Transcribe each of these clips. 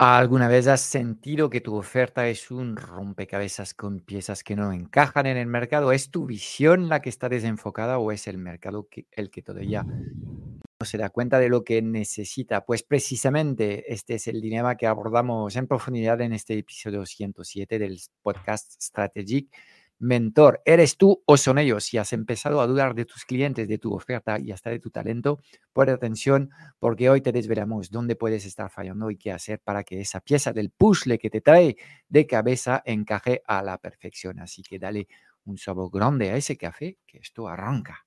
¿Alguna vez has sentido que tu oferta es un rompecabezas con piezas que no encajan en el mercado? ¿Es tu visión la que está desenfocada o es el mercado el que todavía no se da cuenta de lo que necesita? Pues precisamente este es el dilema que abordamos en profundidad en este episodio 107 del podcast Strategic mentor. ¿Eres tú o son ellos? Si has empezado a dudar de tus clientes, de tu oferta y hasta de tu talento, pon atención porque hoy te desvelamos dónde puedes estar fallando y qué hacer para que esa pieza del puzzle que te trae de cabeza encaje a la perfección. Así que dale un sabor grande a ese café que esto arranca.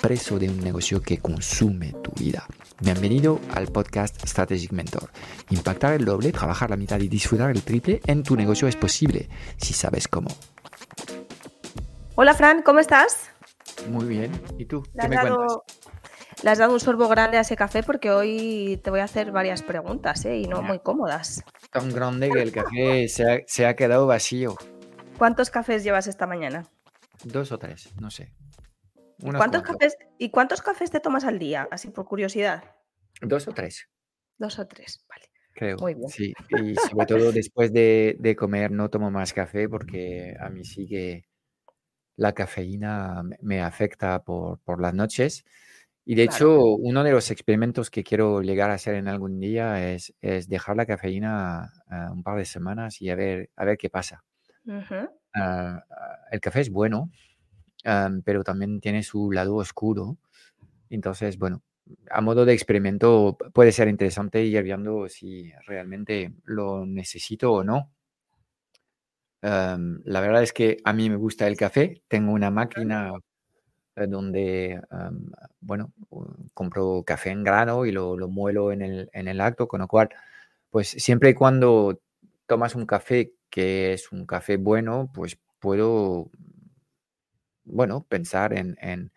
preso de un negocio que consume tu vida. Bienvenido al podcast Strategic Mentor. Impactar el doble, trabajar la mitad y disfrutar el triple en tu negocio es posible si sabes cómo. Hola Fran, ¿cómo estás? Muy bien. ¿Y tú? ¿Qué me cuentas? Le has dado un sorbo grande a ese café porque hoy te voy a hacer varias preguntas ¿eh? y no muy cómodas. Tan grande que el café se ha quedado vacío. ¿Cuántos cafés llevas esta mañana? Dos o tres, no sé. ¿Cuántos cafés, ¿Y cuántos cafés te tomas al día? Así por curiosidad. Dos o tres. Dos o tres, vale. Creo. Muy bien. Sí, y sobre todo después de, comer no tomo más café porque a mí sí que la cafeína me afecta por, las noches. Y de hecho, uno de los experimentos que quiero llegar a hacer en algún día es, dejar la cafeína ah, un par de semanas y a ver, a ver qué pasa. Ah, ah, el café es bueno, pero también tiene su lado oscuro. Entonces, bueno, a modo de experimento puede ser interesante ir viendo si realmente lo necesito o no. la verdad es que a mí me gusta el café. Tengo una máquina donde, bueno, compro café en grano y lo, lo muelo en el, en el, acto, con lo cual, pues siempre y cuando tomas un café que es un café bueno, pues puedo bueno, pensar en,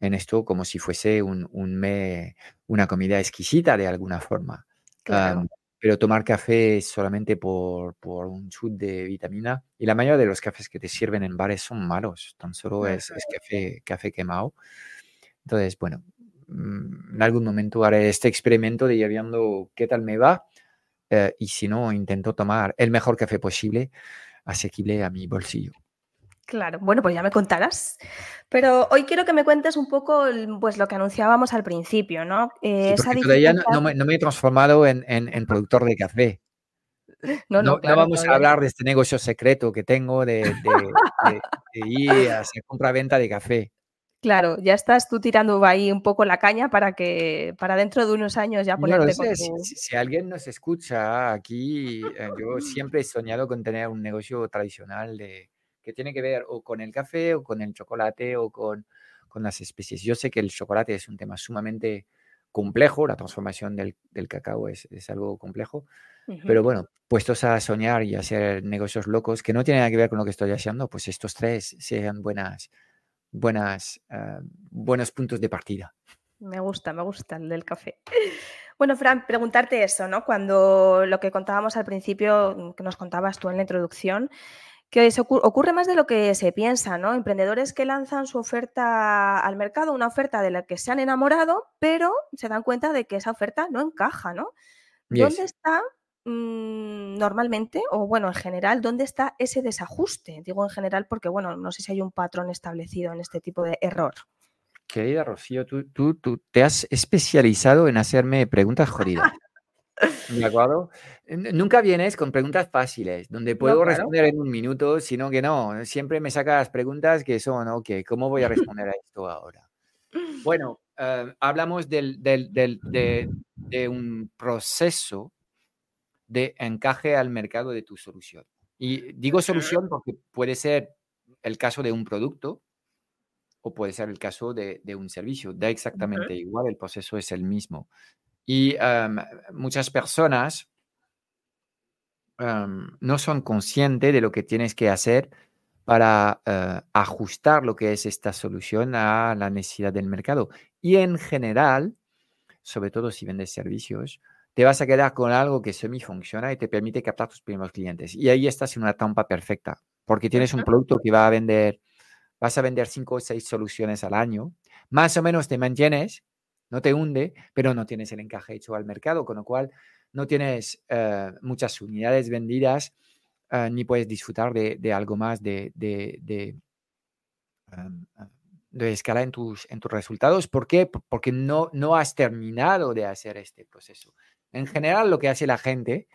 esto como si fuese un, una comida exquisita de alguna forma. pero tomar café solamente por, un chut de vitamina, y la mayoría de los cafés que te sirven en bares son malos, tan solo es, café, café quemado. Entonces, bueno, mm, en algún momento haré este experimento de ir viendo qué tal me va, eh, y si no, intento tomar el mejor café posible, asequible a mi bolsillo. Claro, bueno, pues ya me contarás. Pero hoy quiero que me cuentes un poco pues, lo que anunciábamos al principio, ¿no? Eh, todavía no, me, he transformado en, productor de café. No, no, no vamos a hablar de este negocio secreto que tengo de, ir a hacer compra-venta de café. Claro, ya estás tú tirando ahí un poco la caña para que para dentro de unos años ya ponerte con si, si, alguien nos escucha aquí, eh, yo siempre he soñado con tener un negocio tradicional de, que tiene que ver o con el café o con el chocolate o con, con las especies. Yo sé que el chocolate es un tema sumamente complejo, la transformación del, del cacao es, es, algo complejo, pero bueno, puestos a soñar y a hacer negocios locos que no tienen nada que ver con lo que estoy haciendo, pues estos tres sean buenas, buenas, ah, buenos puntos de partida. Me gusta, me gusta el del café. Bueno, Fran, preguntarte eso, ¿no? Cuando lo que contábamos al principio, que nos contabas tú en la introducción, que se ocurre más de lo que se piensa, ¿no? Emprendedores que lanzan su oferta al mercado, una oferta de la que se han enamorado, pero se dan cuenta de que esa oferta no encaja, ¿no? ¿Dónde está mm, normalmente, o bueno, en general, dónde está ese desajuste? Digo en general porque, bueno, no sé si hay un patrón establecido en este tipo de error. Querida Rocío, tú, tú, tú te has especializado en hacerme preguntas jodidas. ¿De acuerdo? Nunca vienes con preguntas fáciles, donde puedo responder en un minuto, sino que no, siempre me sacas preguntas que son, ok, ¿cómo voy a responder a esto ahora? Bueno, eh, hablamos del, de, un proceso de encaje al mercado de tu solución. Y digo solución porque puede ser el caso de un producto o puede ser el caso de, un servicio. Da exactamente igual, el proceso es el mismo. Y muchas personas no son conscientes de lo que tienes que hacer para eh, ajustar lo que es esta solución a la necesidad del mercado. Y en general, sobre todo si vendes servicios, te vas a quedar con algo que semi funciona y te permite captar tus primeros clientes. Y ahí estás en una trampa perfecta, porque tienes un producto que va a vender, vas a vender cinco o seis soluciones al año, más o menos te mantienes, no te hunde, pero no tienes el encaje hecho al mercado, con lo cual no tienes eh, muchas unidades vendidas eh, ni puedes disfrutar de, algo más de, de, em, de, escala en tus, en tus resultados. ¿Por qué? Porque no, no has terminado de hacer este proceso. En general, lo que hace la gente,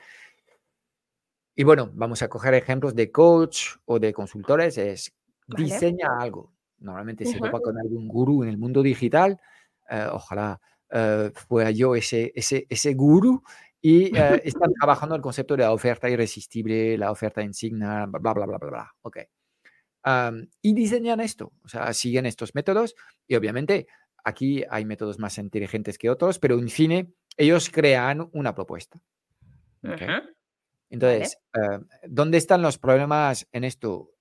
y bueno, vamos a coger ejemplos de coach o de consultores, es diseña algo. Normalmente se topa con algún gurú en el mundo digital. Eh, ojalá uh, fuera yo ese, ese, ese gurú y eh, están trabajando el concepto de la oferta irresistible, la oferta insignia, bla, bla, bla, bla, bla. Ok. y diseñan esto, o sea, siguen estos métodos y obviamente aquí hay métodos más inteligentes que otros, pero en fin, ellos crean una propuesta. Entonces, ¿dónde están los problemas en esto?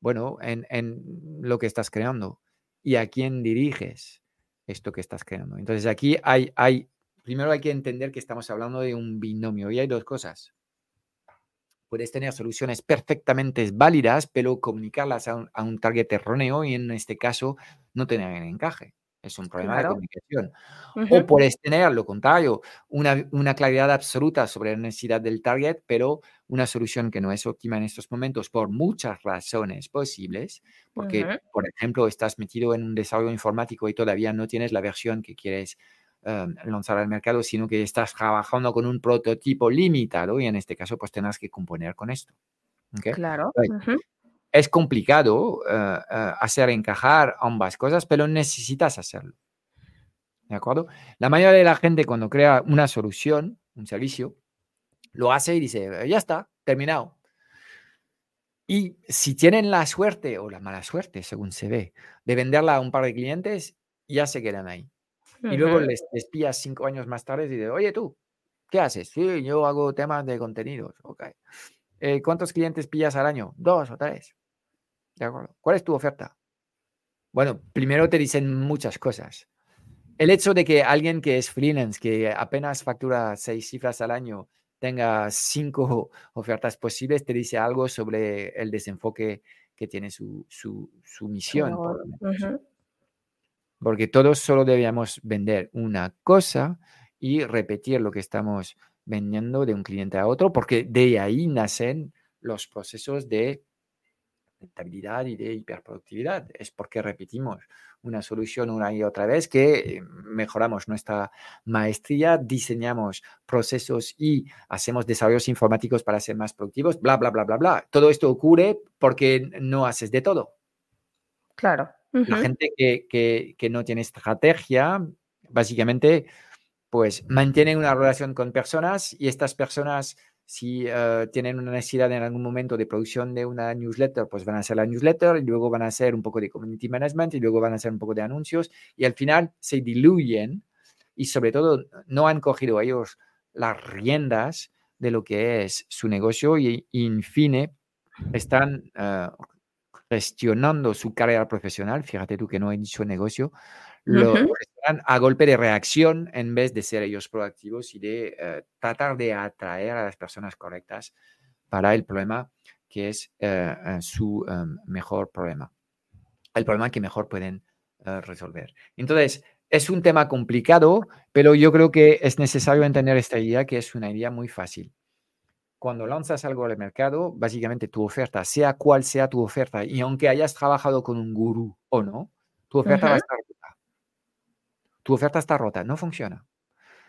bueno, en, en, lo que estás creando y a quién diriges esto que estás creando. Entonces, aquí hay, hay primero hay que entender que estamos hablando de un binomio y hay dos cosas. Puedes tener soluciones perfectamente válidas, pero comunicarlas a un, target erróneo y en este caso no tener encaje. Es un problema de comunicación. O puedes tener lo contrario, una, una, claridad absoluta sobre la necesidad del target, pero una solución que no es óptima en estos momentos por muchas razones posibles, porque, por ejemplo, estás metido en un desarrollo informático y todavía no tienes la versión que quieres Em, lanzar al mercado, sino que estás trabajando con un prototipo limitado y en este caso pues tengas que componer con esto. Claro. Es complicado eh, eh, hacer encajar ambas cosas, pero necesitas hacerlo. ¿De acuerdo? La mayoría de la gente cuando crea una solución, un servicio, lo hace y dice, ya está, terminado. Y si tienen la suerte o la mala suerte, según se ve, de venderla a un par de clientes, ya se quedan ahí. Y luego les, espías cinco años más tarde y dices, oye tú, ¿qué haces? Sí, yo hago temas de contenidos. Ok. Eh, ¿Cuántos clientes pillas al año? Dos o tres. ¿De acuerdo? ¿Cuál es tu oferta? Bueno, primero te dicen muchas cosas. El hecho de que alguien que es freelance, que apenas factura seis cifras al año, tenga cinco ofertas posibles, te dice algo sobre el desenfoque que tiene su, su, misión porque todos solo debíamos vender una cosa y repetir lo que estamos vendiendo de un cliente a otro, porque de ahí nacen los procesos de rentabilidad y de hiperproductividad. Es porque repetimos una solución una y otra vez que mejoramos nuestra maestría, diseñamos procesos y hacemos desarrollos informáticos para ser más productivos, bla, bla, bla, bla, bla. Todo esto ocurre porque no haces de todo. Claro. La gente que, no tiene estrategia, básicamente, pues mantienen una relación con personas y estas personas, si eh, tienen una necesidad en algún momento de producción de una newsletter, pues van a hacer la newsletter y luego van a hacer un poco de community management y luego van a hacer un poco de anuncios y al final se diluyen y sobre todo no han cogido ellos las riendas de lo que es su negocio y, en fin están eh, gestionando su carrera profesional, fíjate tú que no he dicho negocio, lo a golpe de reacción en vez de ser ellos proactivos y de eh, tratar de atraer a las personas correctas para el problema que es eh, eh, su mejor problema, el problema que mejor pueden resolver. Entonces, es un tema complicado, pero yo creo que es necesario entender esta idea que es una idea muy fácil cuando lanzas algo al mercado, básicamente tu oferta, sea cual sea tu oferta, y aunque hayas trabajado con un gurú o no, tu oferta va a estar. Tu oferta está rota, no funciona.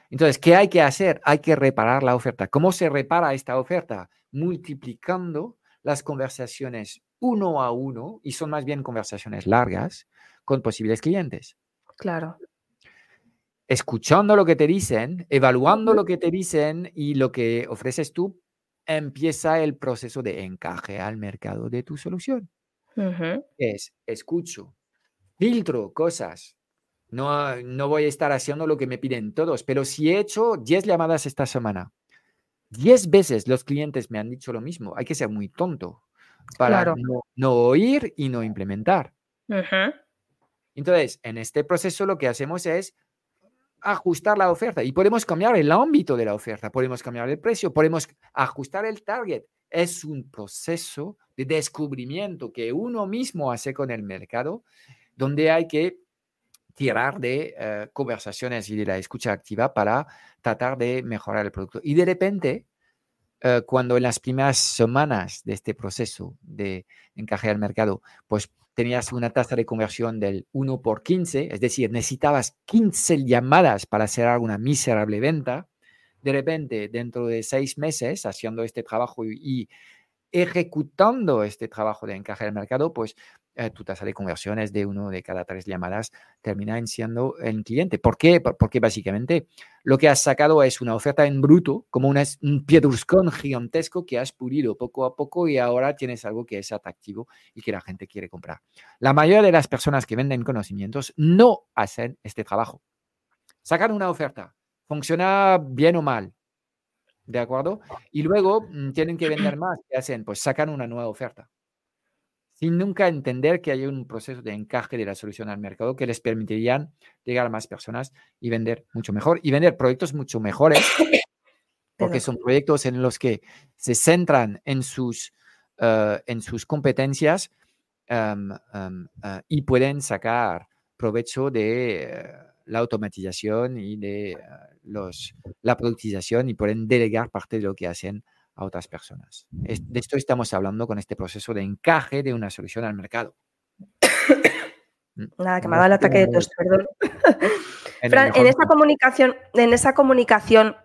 Entonces, ¿qué hay que hacer? Hay que reparar la oferta. ¿Cómo se repara esta oferta? Multiplicando las conversaciones uno a uno, y son más bien conversaciones largas, con posibles clientes. Claro. escuchando lo que te dicen, evaluando lo que te dicen y lo que ofreces tú, empieza el proceso de encaje al mercado de tu solución. Es, escucho, filtro cosas. No, no voy a estar haciendo lo que me piden todos, pero si he hecho 10 llamadas esta semana, 10 veces los clientes me han dicho lo mismo, hay que ser muy tonto para no, oír y no implementar. Entonces, en este proceso lo que hacemos es ajustar la oferta y podemos cambiar el ámbito de la oferta, podemos cambiar el precio, podemos ajustar el target. Es un proceso de descubrimiento que uno mismo hace con el mercado, donde hay que tirar de eh, conversaciones y de la escucha activa para tratar de mejorar el producto. Y de repente, eh, cuando en las primeras semanas de este proceso de encaje al mercado, pues tenías una tasa de conversión del 1 por 15, es decir, necesitabas 15 llamadas para hacer alguna miserable venta, de repente, dentro de seis meses, haciendo este trabajo y, ejecutando este trabajo de encaje al mercado, pues eh, tu tasa de conversiones de uno de cada tres llamadas termina siendo el cliente. ¿Por qué? Porque básicamente lo que has sacado es una oferta en bruto, como un piedruscón gigantesco que has pulido poco a poco y ahora tienes algo que es atractivo y que la gente quiere comprar. La mayoría de las personas que venden conocimientos no hacen este trabajo. Sacan una oferta, funciona bien o mal, ¿de acuerdo? Y luego mm, tienen que vender más. ¿Qué hacen? Pues sacan una nueva oferta sin nunca entender que hay un proceso de encaje de la solución al mercado que les permitirían llegar a más personas y vender mucho mejor y vender proyectos mucho mejores, porque son proyectos en los que se centran en sus, eh, en sus competencias em, eh, y pueden sacar provecho de eh, la automatización y de los, la productización y pueden delegar parte de lo que hacen a otras personas. de esto estamos hablando con este proceso de encaje de una solución al mercado. Nada, que me ha dado el ataque de tos, perdón. Fran, en esa comunicación, en esa comunicación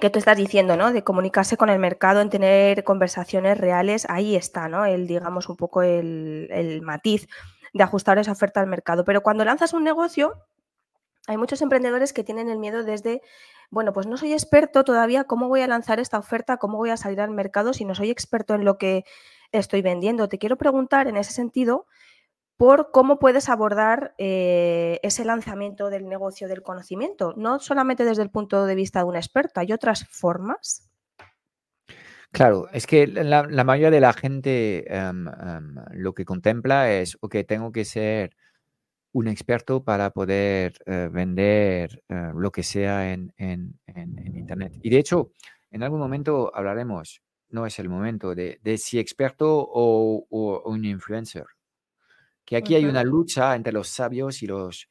que tú estás diciendo, ¿no? De comunicarse con el mercado, en tener conversaciones reales, ahí está, ¿no? El, digamos, un poco el, el matiz de ajustar esa oferta al mercado. Pero cuando lanzas un negocio, hay muchos emprendedores que tienen el miedo desde bueno, pues no soy experto todavía, ¿cómo voy a lanzar esta oferta? ¿Cómo voy a salir al mercado si no soy experto en lo que estoy vendiendo? Te quiero preguntar en ese sentido por cómo puedes abordar eh, ese lanzamiento del negocio del conocimiento, no solamente desde el punto de vista de un experto, ¿hay otras formas? Claro, es que la, mayoría de la gente em, em, lo que contempla es, ok, tengo que ser un experto para poder eh, vender eh, lo que sea en, Internet. Y de hecho, en algún momento hablaremos, no es el momento, de, si experto o, un influencer. Que aquí hay una lucha entre los sabios y los,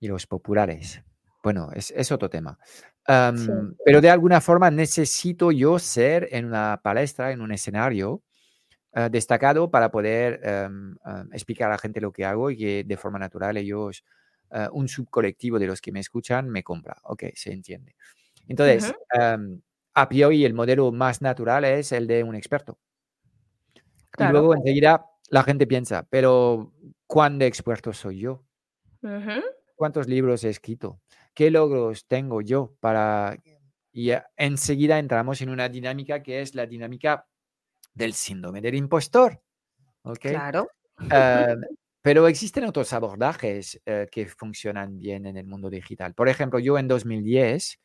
y los populares. Bueno, es, otro tema. Pero de alguna forma necesito yo ser en una palestra, en un escenario, eh, destacado para poder em, em, explicar a la gente lo que hago y que de forma natural ellos, uh, un subcolectivo de los que me escuchan, me compra. Ok, se entiende. Entonces, em, a priori el modelo más natural es el de un experto. Y luego enseguida la gente piensa, pero ¿cuán de experto soy yo? ¿Cuántos libros he escrito? ¿Qué logros tengo yo para... Y enseguida entramos en una dinámica que es la dinámica del síndrome del impostor. Claro. Em, pero existen otros abordajes eh, que funcionan bien en el mundo digital. Por ejemplo, yo en 2010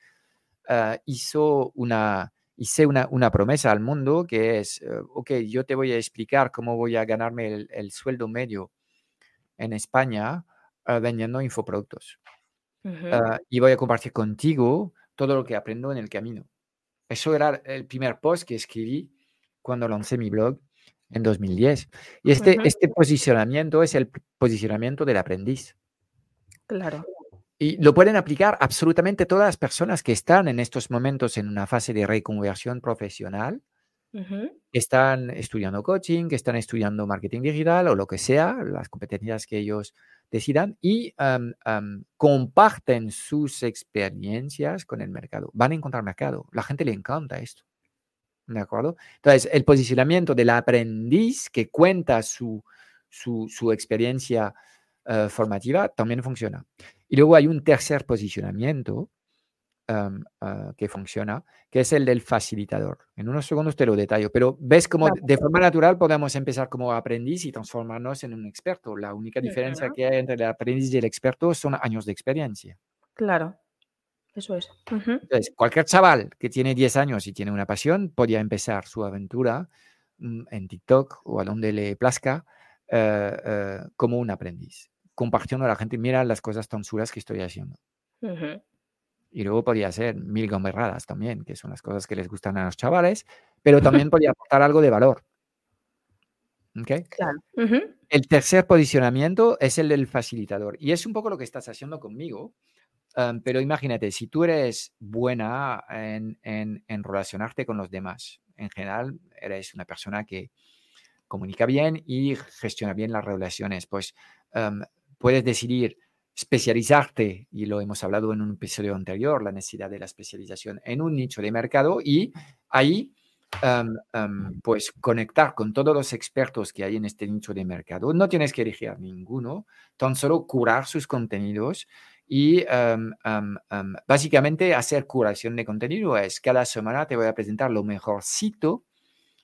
eh, hizo una, hice una, una, promesa al mundo que es, eh, ok, yo te voy a explicar cómo voy a ganarme el, sueldo medio en España vendiendo infoproductos. y voy a compartir contigo todo lo que aprendo en el camino. Eso era el primer post que escribí cuando lancé mi blog en 2010. Y este, este posicionamiento es el posicionamiento del aprendiz. Claro. Y lo pueden aplicar absolutamente todas las personas que están en estos momentos en una fase de reconversión profesional, están estudiando coaching, que están estudiando marketing digital o lo que sea, las competencias que ellos decidan y comparten sus experiencias con el mercado. Van a encontrar mercado. La gente le encanta esto. ¿De acuerdo? Entonces, el posicionamiento del aprendiz que cuenta su, su, experiencia eh, formativa también funciona. Y luego hay un tercer posicionamiento em, ah, que funciona, que es el del facilitador. En unos segundos te lo detallo, pero ves cómo de forma natural podemos empezar como aprendiz y transformarnos en un experto. La única diferencia que hay entre el aprendiz y el experto son años de experiencia. Claro, eso es. Entonces, cualquier chaval que tiene 10 años y tiene una pasión podría empezar su aventura mm, en TikTok o a donde le plazca eh, eh, como un aprendiz compartiendo a la gente, mira las cosas tan chulas que estoy haciendo. Y luego podría ser mil gomberradas también, que son las cosas que les gustan a los chavales, pero también podría aportar algo de valor. ¿Okay? Claro. El tercer posicionamiento es el del facilitador. Y es un poco lo que estás haciendo conmigo. Pero imagínate, si tú eres buena en, en, en, relacionarte con los demás, en general eres una persona que comunica bien y gestiona bien las relaciones, pues puedes decidir especializarte, y lo hemos hablado en un episodio anterior, la necesidad de la especialización en un nicho de mercado y ahí pues conectar con todos los expertos que hay en este nicho de mercado. No tienes que elegir ninguno, tan solo curar sus contenidos y básicamente hacer curación de contenido es cada semana te voy a presentar lo mejorcito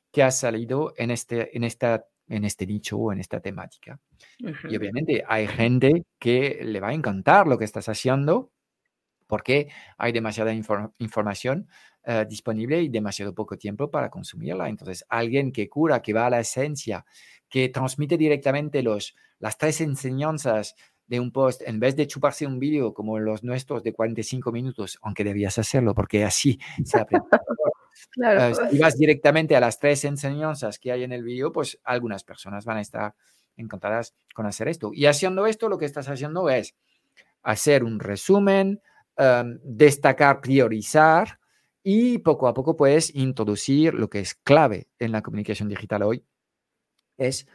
que ha salido en, este, en esta en este nicho o en esta temática. Y obviamente hay gente que le va a encantar lo que estás haciendo porque hay demasiada información eh, disponible y demasiado poco tiempo para consumirla. Entonces, alguien que cura, que va a la esencia, que transmite directamente los, las tres enseñanzas de un post, en vez de chuparse un vídeo como los nuestros de 45 minutos, aunque debías hacerlo porque así se aprende. Claro. si vas directamente a las tres enseñanzas que hay en el vídeo, pues algunas personas van a estar encantadas con hacer esto. Y haciendo esto, lo que estás haciendo es hacer un resumen, em, destacar, priorizar y poco a poco puedes introducir lo que es clave en la comunicación digital hoy, es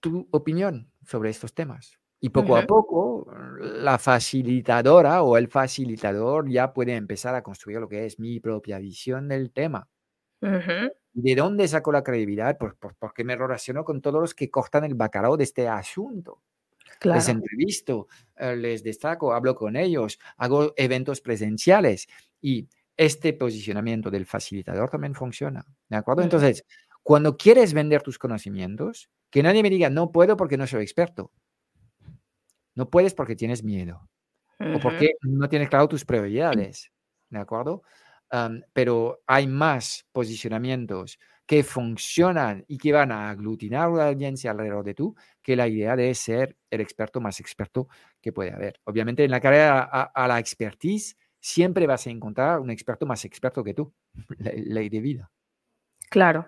tu opinión sobre estos temas. Y poco a poco, la facilitadora o el facilitador ya puede empezar a construir lo que es mi propia visión del tema. ¿De dónde saco la credibilidad? Pues, pues, porque me relaciono con todos los que cortan el bacalao de este asunto. Les entrevisto, eh, les destaco, hablo con ellos, hago eventos presenciales y este posicionamiento del facilitador también funciona. ¿De acuerdo? Entonces, cuando quieres vender tus conocimientos, que nadie me diga, no puedo porque no soy experto. No puedes porque tienes miedo o porque no tienes claro tus prioridades, ¿de acuerdo? pero hay más posicionamientos que funcionan y que van a aglutinar una audiencia alrededor de tú que la idea de ser el experto más experto que puede haber. Obviamente en la carrera a, la expertise siempre vas a encontrar un experto más experto que tú, ley de vida. Claro.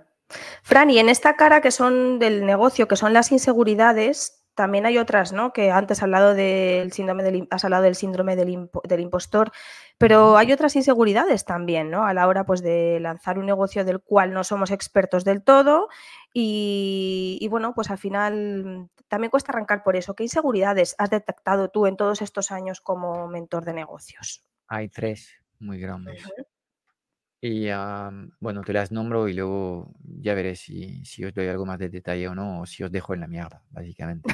Fran, y en esta cara que son del negocio, que son las inseguridades, también hay otras, ¿no? Que antes has hablado del síndrome del, has hablado del síndrome del, del, impostor, pero hay otras inseguridades también, ¿no? A la hora pues, de lanzar un negocio del cual no somos expertos del todo y, y, bueno, pues al final también cuesta arrancar por eso. ¿Qué inseguridades has detectado tú en todos estos años como mentor de negocios? Hay tres muy grandes. Y bueno, te las nombro y luego ya veré si, si, os doy algo más de detalle o no, o si os dejo en la mierda, básicamente.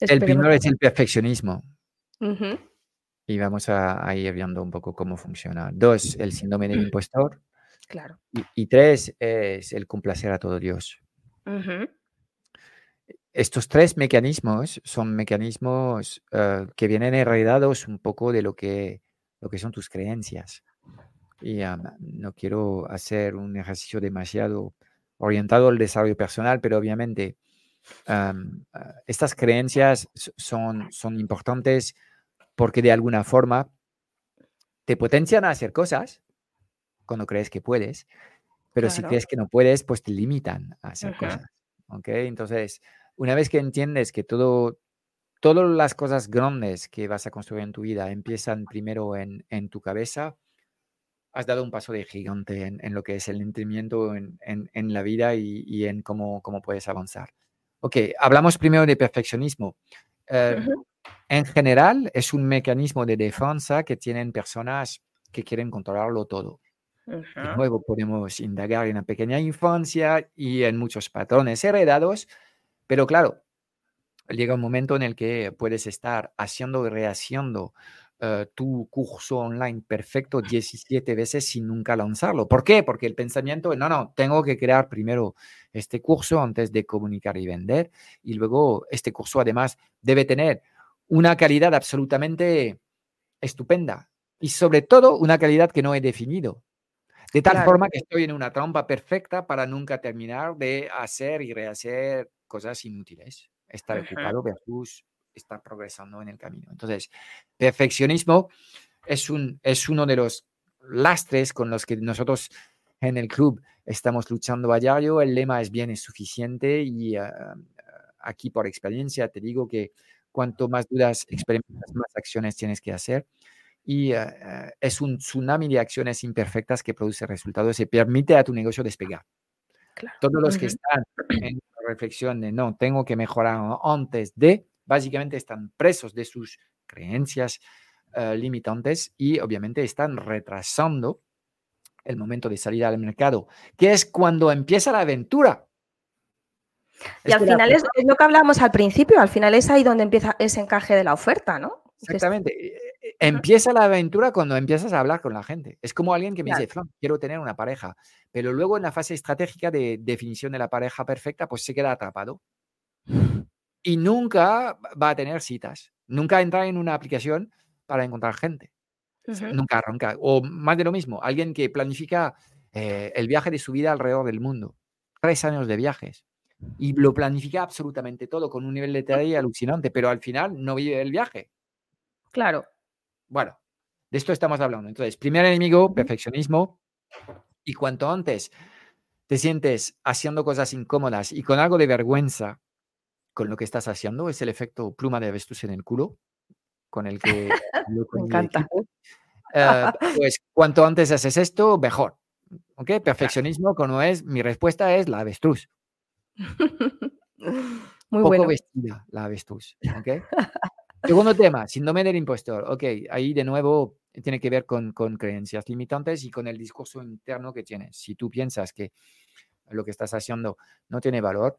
el primero es el perfeccionismo. Y vamos a, ir viendo un poco cómo funciona. Dos, el síndrome del impostor. Claro. Y, tres, es el complacer a todo Dios. Estos tres mecanismos son mecanismos eh, que vienen heredados un poco de lo que, lo que son tus creencias y no quiero hacer un ejercicio demasiado orientado al desarrollo personal, pero obviamente ah, estas creencias son, son importantes porque de alguna forma te potencian a hacer cosas cuando crees que puedes, pero si crees que no puedes, pues te limitan a hacer cosas. Entonces, una vez que entiendes que todo, todas las cosas grandes que vas a construir en tu vida empiezan primero en, en tu cabeza, has dado un paso de gigante en, lo que es el entendimiento en, la vida y, en cómo, cómo, puedes avanzar. Ok, hablamos primero de perfeccionismo. Em, en general, es un mecanismo de defensa que tienen personas que quieren controlarlo todo. De nuevo, podemos indagar en la pequeña infancia y en muchos patrones heredados, pero claro, llega un momento en el que puedes estar haciendo y rehaciendo eh, tu curso online perfecto 17 veces sin nunca lanzarlo. ¿Por qué? Porque el pensamiento, no, no, tengo que crear primero este curso antes de comunicar y vender. Y luego este curso además debe tener una calidad absolutamente estupenda y sobre todo una calidad que no he definido. De tal forma que estoy en una trampa perfecta para nunca terminar de hacer y rehacer cosas inútiles. Estar ocupado versus estar progresando en el camino. Entonces, perfeccionismo es, un, es uno de los lastres con los que nosotros en el club estamos luchando a diario. El lema es bien, es suficiente y ah, aquí por experiencia te digo que cuanto más dudas experimentas, más acciones tienes que hacer. Y ah, ah, es un tsunami de acciones imperfectas que produce resultados y permite a tu negocio despegar. Todos los que están en reflexión de no, tengo que mejorar antes de, básicamente están presos de sus creencias eh, limitantes y obviamente están retrasando el momento de salir al mercado, que es cuando empieza la aventura. Y al final es, lo que hablábamos al principio, al final es ahí donde empieza ese encaje de la oferta, ¿no? Exactamente. E, e, empieza la aventura cuando empiezas a hablar con la gente. Es como alguien que me dice, Fran, quiero tener una pareja, pero luego en la fase estratégica de definición de la pareja perfecta, pues se queda atrapado y nunca va a tener citas. Nunca entra en una aplicación para encontrar gente. Nunca arranca. O más de lo mismo, alguien que planifica eh, el viaje de su vida alrededor del mundo. Tres años de viajes. Y lo planifica absolutamente todo con un nivel de detalle alucinante, pero al final no vive el viaje. Claro. Bueno, de esto estamos hablando. Entonces, primer enemigo, perfeccionismo. Y cuanto antes te sientes haciendo cosas incómodas y con algo de vergüenza con lo que estás haciendo, es el efecto pluma de avestruz en el culo, con el que... Me encanta. Eh, pues cuanto antes haces esto, mejor. ¿Ok? Perfeccionismo, como es, mi respuesta es la avestruz. Muy Poco vestida la avestruz. ¿Ok? Segundo tema, síndrome del impostor. Ok, ahí de nuevo tiene que ver con, con creencias limitantes y con el discurso interno que tienes. Si tú piensas que lo que estás haciendo no tiene valor,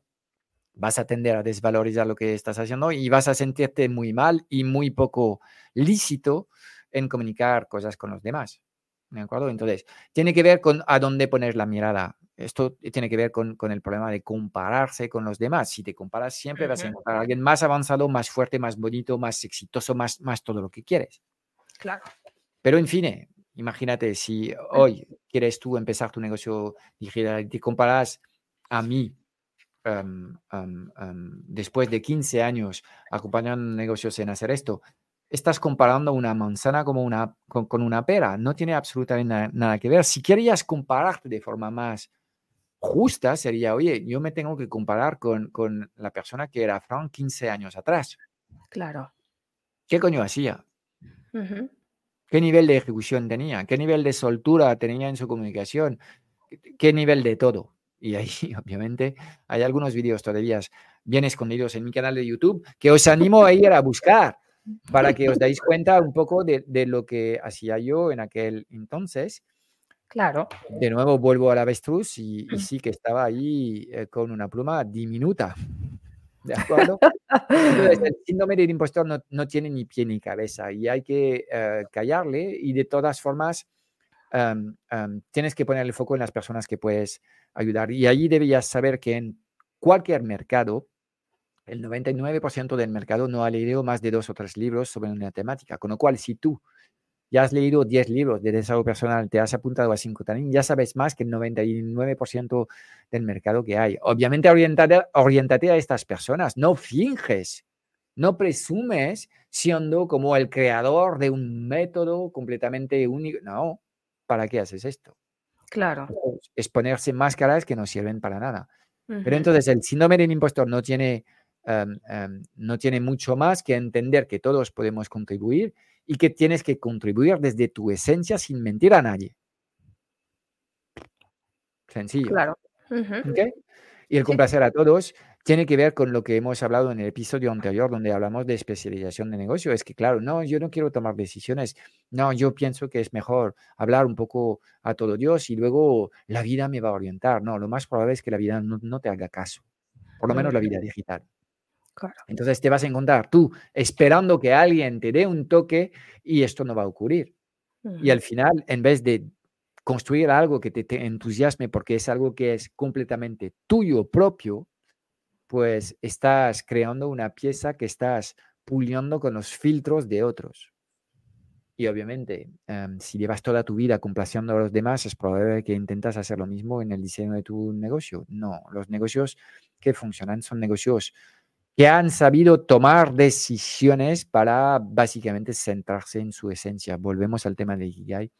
vas a tender a desvalorizar lo que estás haciendo y vas a sentirte muy mal y muy poco lícito en comunicar cosas con los demás. ¿De acuerdo? Entonces, tiene que ver con a dónde poner la mirada. Esto tiene que ver con, el problema de compararse con los demás. Si te comparas, siempre vas a encontrar a alguien más avanzado, más fuerte, más bonito, más exitoso, más, más todo lo que quieres. Claro. Pero, en fin, imagínate si hoy quieres tú empezar tu negocio digital y te comparas a mí después de 15 años acompañando negocios en hacer esto, estás comparando una manzana como una, con, una pera. No tiene absolutamente nada, que ver. Si querías compararte de forma más justa, sería, oye, yo me tengo que comparar con, con la persona que era Frank 15 años atrás. Claro. ¿Qué coño hacía? ¿Qué nivel de ejecución tenía? ¿Qué nivel de soltura tenía en su comunicación? ¿Qué nivel de todo? Y ahí, obviamente, hay algunos vídeos todavía bien escondidos en mi canal de YouTube que os animo a ir a buscar para que os dais cuenta un poco de, lo que hacía yo en aquel entonces. Claro. De nuevo vuelvo al avestruz y, y sí que estaba ahí eh, con una pluma diminuta. ¿De acuerdo? Entonces, el síndrome del impostor no, no, tiene ni pie ni cabeza y hay que eh, callarle y de todas formas tienes que poner el foco en las personas que puedes ayudar. Y allí debías saber que en cualquier mercado, el 99% del mercado no ha leído más de dos o tres libros sobre una temática. Con lo cual, si tú ya has leído 10 libros de desarrollo personal, te has apuntado a 5 también, ya sabes más que el 99% del mercado que hay. Obviamente, orientate a estas personas, no finges, no presumes siendo como el creador de un método completamente único. No, ¿para qué haces esto? Claro. Es ponerse máscaras que no sirven para nada. Pero entonces el síndrome del impostor no tiene, em, em, no tiene mucho más que entender que todos podemos contribuir y que tienes que contribuir desde tu esencia sin mentir a nadie. Sencillo. Claro. Y el complacer a todos tiene que ver con lo que hemos hablado en el episodio anterior, donde hablamos de especialización de negocio. Es que, claro, no, yo no quiero tomar decisiones. No, yo pienso que es mejor hablar un poco a todo Dios y luego la vida me va a orientar. No, lo más probable es que la vida no, te haga caso. Por lo menos la vida digital. Entonces te vas a encontrar tú esperando que alguien te dé un toque y esto no va a ocurrir. Y al final, en vez de construir algo que te, te, entusiasme porque es algo que es completamente tuyo propio, pues estás creando una pieza que estás puliendo con los filtros de otros. Y obviamente, em, si llevas toda tu vida complaciendo a los demás, es probable que intentas hacer lo mismo en el diseño de tu negocio. No, los negocios que funcionan son negocios que han sabido tomar decisiones para básicamente centrarse en su esencia. Volvemos al tema de Ikigai.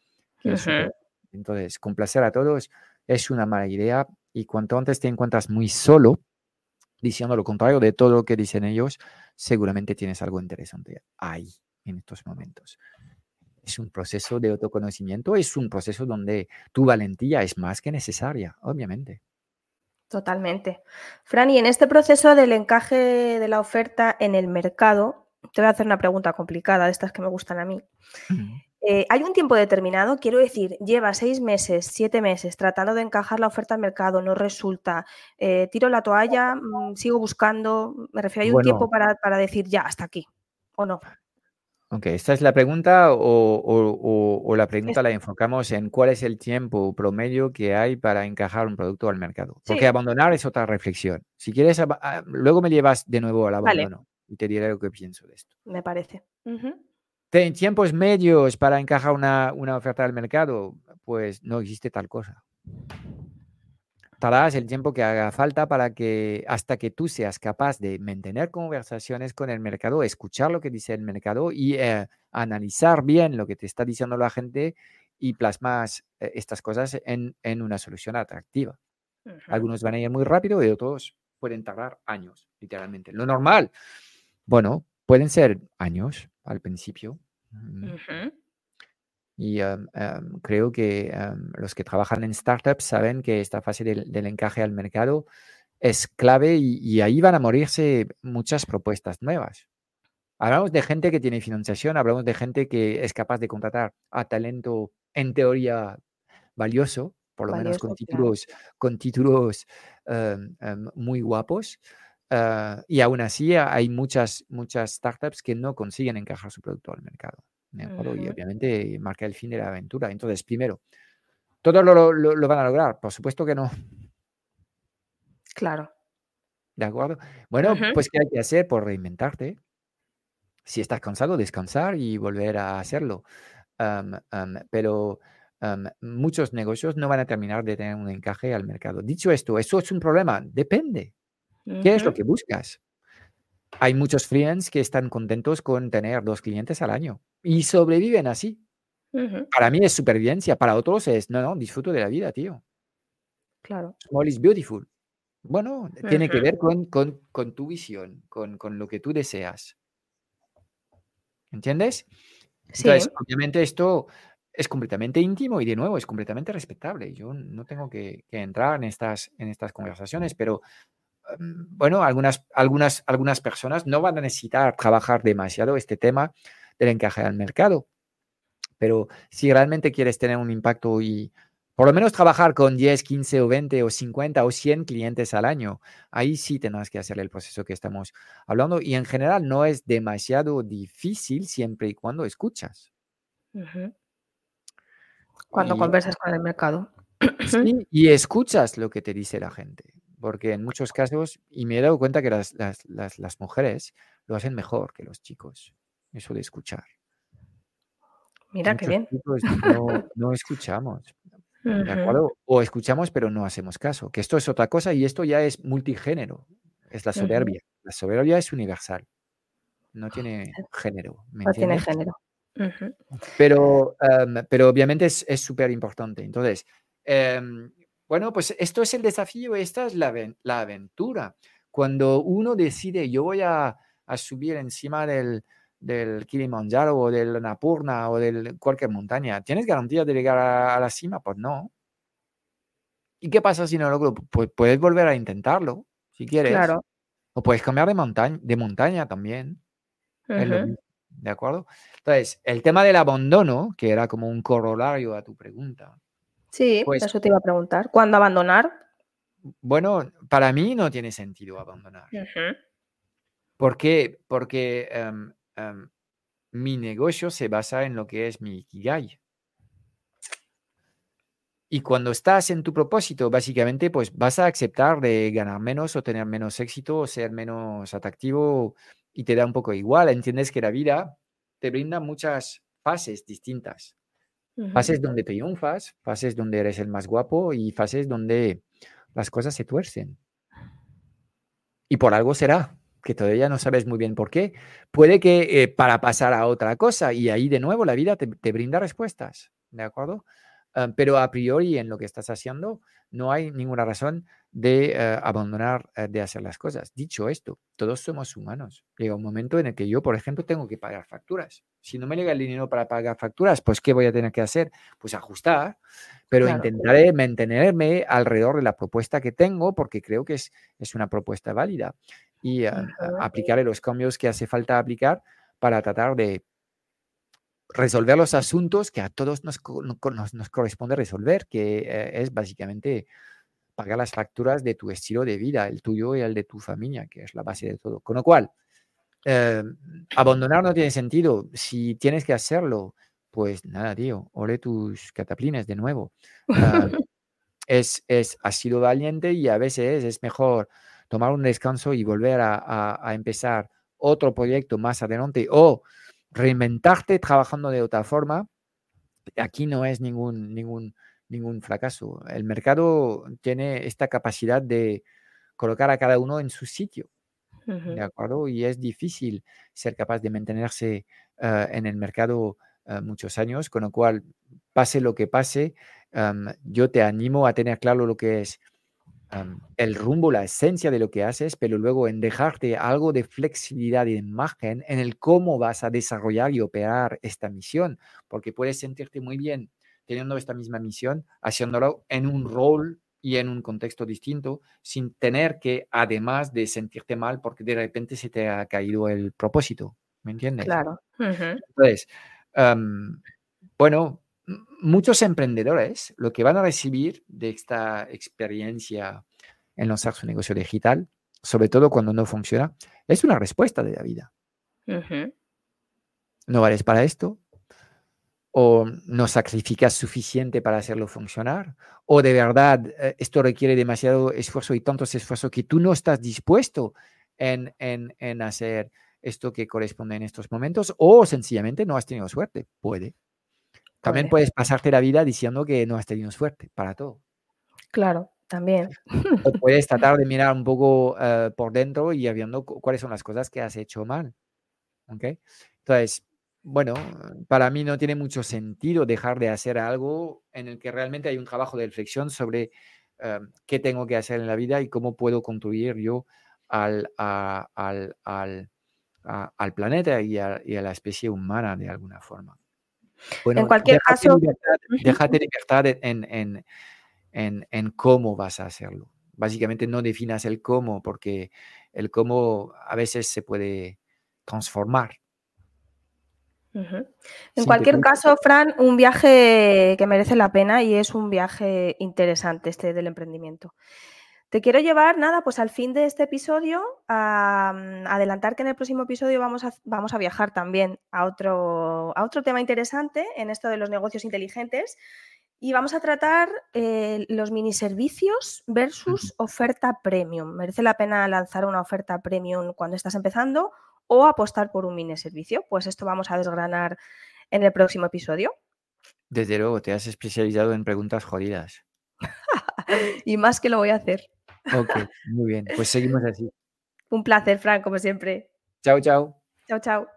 Entonces, complacer a todos es una mala idea y cuanto antes te encuentras muy solo, diciendo lo contrario de todo lo que dicen ellos, seguramente tienes algo interesante ahí en estos momentos es un proceso de autoconocimiento, es un proceso donde tu valentía es más que necesaria, obviamente. Totalmente. Fran, y en este proceso del encaje de la oferta en el mercado, te voy a hacer una pregunta complicada, de estas que me gustan a mí. Eh, ¿Hay un tiempo determinado? Quiero decir, lleva seis meses, siete meses tratando de encajar la oferta al mercado, no resulta, eh, tiro la toalla, mm, sigo buscando, me refiero, ¿hay un tiempo para, para decir ya, hasta aquí? ¿O no? Ok, esta es la pregunta o, la pregunta la enfocamos en cuál es el tiempo promedio que hay para encajar un producto al mercado. Porque abandonar es otra reflexión. Si quieres, ah, luego me llevas de nuevo al abandono y te diré lo que pienso de esto. Me parece. ¿En tiempos medios para encajar una, una oferta al mercado? Pues no existe tal cosa tardarás el tiempo que haga falta para que hasta que tú seas capaz de mantener conversaciones con el mercado, escuchar lo que dice el mercado y eh, analizar bien lo que te está diciendo la gente y plasmas eh, estas cosas en, una solución atractiva. Algunos van a ir muy rápido y otros pueden tardar años, literalmente. Lo normal, bueno, pueden ser años al principio. Y creo que los que trabajan en startups saben que esta fase del, encaje al mercado es clave y, ahí van a morirse muchas propuestas nuevas. Hablamos de gente que tiene financiación, hablamos de gente que es capaz de contratar a talento en teoría valioso, por lo menos con títulos, con títulos muy guapos. Ah, y aún así hay muchas, muchas startups que no consiguen encajar su producto al mercado. Y obviamente marca el fin de la aventura. Entonces, primero, ¿todos lo, van a lograr? Por supuesto que no. Claro. ¿De acuerdo? Bueno, pues ¿qué hay que hacer? Por reinventarte. Si estás cansado, descansar y volver a hacerlo. pero muchos negocios no van a terminar de tener un encaje al mercado. Dicho esto, ¿eso es un problema? Depende. ¿Qué es lo que buscas? Hay muchos freelance que están contentos con tener dos clientes al año y sobreviven así. Para mí es supervivencia, para otros es, no, no, disfruto de la vida, tío. Claro. Small is beautiful. Bueno, tiene que ver con, con, tu visión, con, con, lo que tú deseas. ¿Entiendes? Entonces, obviamente esto es completamente íntimo y de nuevo es completamente respetable. Yo no tengo que, que entrar en estas, en estas conversaciones, pero bueno, algunas, algunas, algunas personas no van a necesitar trabajar demasiado este tema del encaje al mercado. Pero si realmente quieres tener un impacto y por lo menos trabajar con 10, 15 o 20 o 50 o 100 clientes al año, ahí sí tendrás que hacer el proceso que estamos hablando. Y en general no es demasiado difícil siempre y cuando escuchas. Cuando conversas con el mercado. y escuchas lo que te dice la gente. Porque en muchos casos, y me he dado cuenta que las, las mujeres lo hacen mejor que los chicos eso de escuchar. Mira qué bien. No, escuchamos. O escuchamos, pero no hacemos caso. Que esto es otra cosa y esto ya es multigénero. Es la soberbia. La soberbia es universal. No tiene género. no tiene género. pero, em, pero obviamente es súper importante. Entonces, em, bueno, pues esto es el desafío, esta es la, la aventura. Cuando uno decide, yo voy a subir encima del, del Kilimanjaro o del Napurna o de cualquier montaña. ¿Tienes garantía de llegar a, la cima? Pues no. ¿Y qué pasa si no lo Pues puedes volver a intentarlo, si quieres. Claro. O puedes cambiar de montaña, de montaña también. ¿De acuerdo? Entonces, el tema del abandono, que era como un corolario a tu pregunta. Sí, pues, eso te iba a preguntar. ¿Cuándo abandonar? Bueno, para mí no tiene sentido abandonar. ¿Por qué? Porque em, em, mi negocio se basa en lo que es mi Ikigai. Y cuando estás en tu propósito, básicamente, pues vas a aceptar de ganar menos o tener menos éxito o ser menos atractivo y te da un poco igual. Entiendes que la vida te brinda muchas fases distintas. Fases donde triunfas, fases donde eres el más guapo y fases donde las cosas se tuercen. Y por algo será, que todavía no sabes muy bien por qué. Puede que eh, para pasar a otra cosa y ahí de nuevo la vida te, te brinda respuestas, ¿de acuerdo? Ah, pero a priori en lo que estás haciendo no hay ninguna razón de eh, abandonar eh, de hacer las cosas. Dicho esto, todos somos humanos. Llega un momento en el que yo, por ejemplo, tengo que pagar facturas. Si no me llega el dinero para pagar facturas, pues ¿qué voy a tener que hacer? Pues ajustar, pero intentaré mantenerme alrededor de la propuesta que tengo porque creo que es, es una propuesta válida y uh, aplicaré los cambios que hace falta aplicar para tratar de resolver los asuntos que a todos nos, nos, corresponde resolver, que eh, es básicamente pagar las facturas de tu estilo de vida, el tuyo y el de tu familia, que es la base de todo. Con lo cual, eh, abandonar no tiene sentido. Si tienes que hacerlo, pues nada, tío, ole tus cataplines de nuevo. Ah, es, es, has sido valiente y a veces es mejor tomar un descanso y volver a, a empezar otro proyecto más adelante o reinventarte trabajando de otra forma, aquí no es ningún, ningún, ningún fracaso. El mercado tiene esta capacidad de colocar a cada uno en su sitio. ¿De acuerdo? Y es difícil ser capaz de mantenerse eh, en el mercado eh, muchos años, con lo cual, pase lo que pase, yo te animo a tener claro lo que es el rumbo, la esencia de lo que haces, pero luego en dejarte algo de flexibilidad y de margen en el cómo vas a desarrollar y operar esta misión, porque puedes sentirte muy bien teniendo esta misma misión, haciéndolo en un rol y en un contexto distinto, sin tener que, además de sentirte mal, porque de repente se te ha caído el propósito. ¿Me entiendes? Claro. Entonces, bueno, muchos emprendedores lo que van a recibir de esta experiencia en lanzar su negocio digital, sobre todo cuando no funciona, es una respuesta de la vida. No vales para esto, o no sacrificas suficiente para hacerlo funcionar, o de verdad eh, esto requiere demasiado esfuerzo y tanto esfuerzo que tú no estás dispuesto en, en hacer esto que corresponde en estos momentos, o sencillamente no has tenido suerte. Puede. También puedes pasarte la vida diciendo que no has tenido suerte para todo. Claro, también. O puedes tratar de mirar un poco eh, por dentro y viendo cuáles son las cosas que has hecho mal. ¿Ok? Entonces, bueno, para mí no tiene mucho sentido dejar de hacer algo en el que realmente hay un trabajo de reflexión sobre eh, qué tengo que hacer en la vida y cómo puedo contribuir yo al, al, al, al planeta y a, y a la especie humana de alguna forma en cualquier caso. déjate libertad en, en, cómo vas a hacerlo. Básicamente no definas el cómo, porque el cómo a veces se puede transformar. En cualquier caso, Fran, un viaje que merece la pena y es un viaje interesante este del emprendimiento. Te quiero llevar, nada, pues al fin de este episodio, a, mm, adelantar que en el próximo episodio vamos a, vamos a viajar también a otro, a otro tema interesante en esto de los negocios inteligentes y vamos a tratar eh, los mini servicios versus oferta premium. ¿Merece la pena lanzar una oferta premium cuando estás empezando o apostar por un mini servicio? Pues esto vamos a desgranar en el próximo episodio. Desde luego, te has especializado en preguntas jodidas. y más que lo voy a hacer. Ok, muy bien. Pues seguimos así. Un placer, Frank, como siempre. Chao, chao. Chao, chao.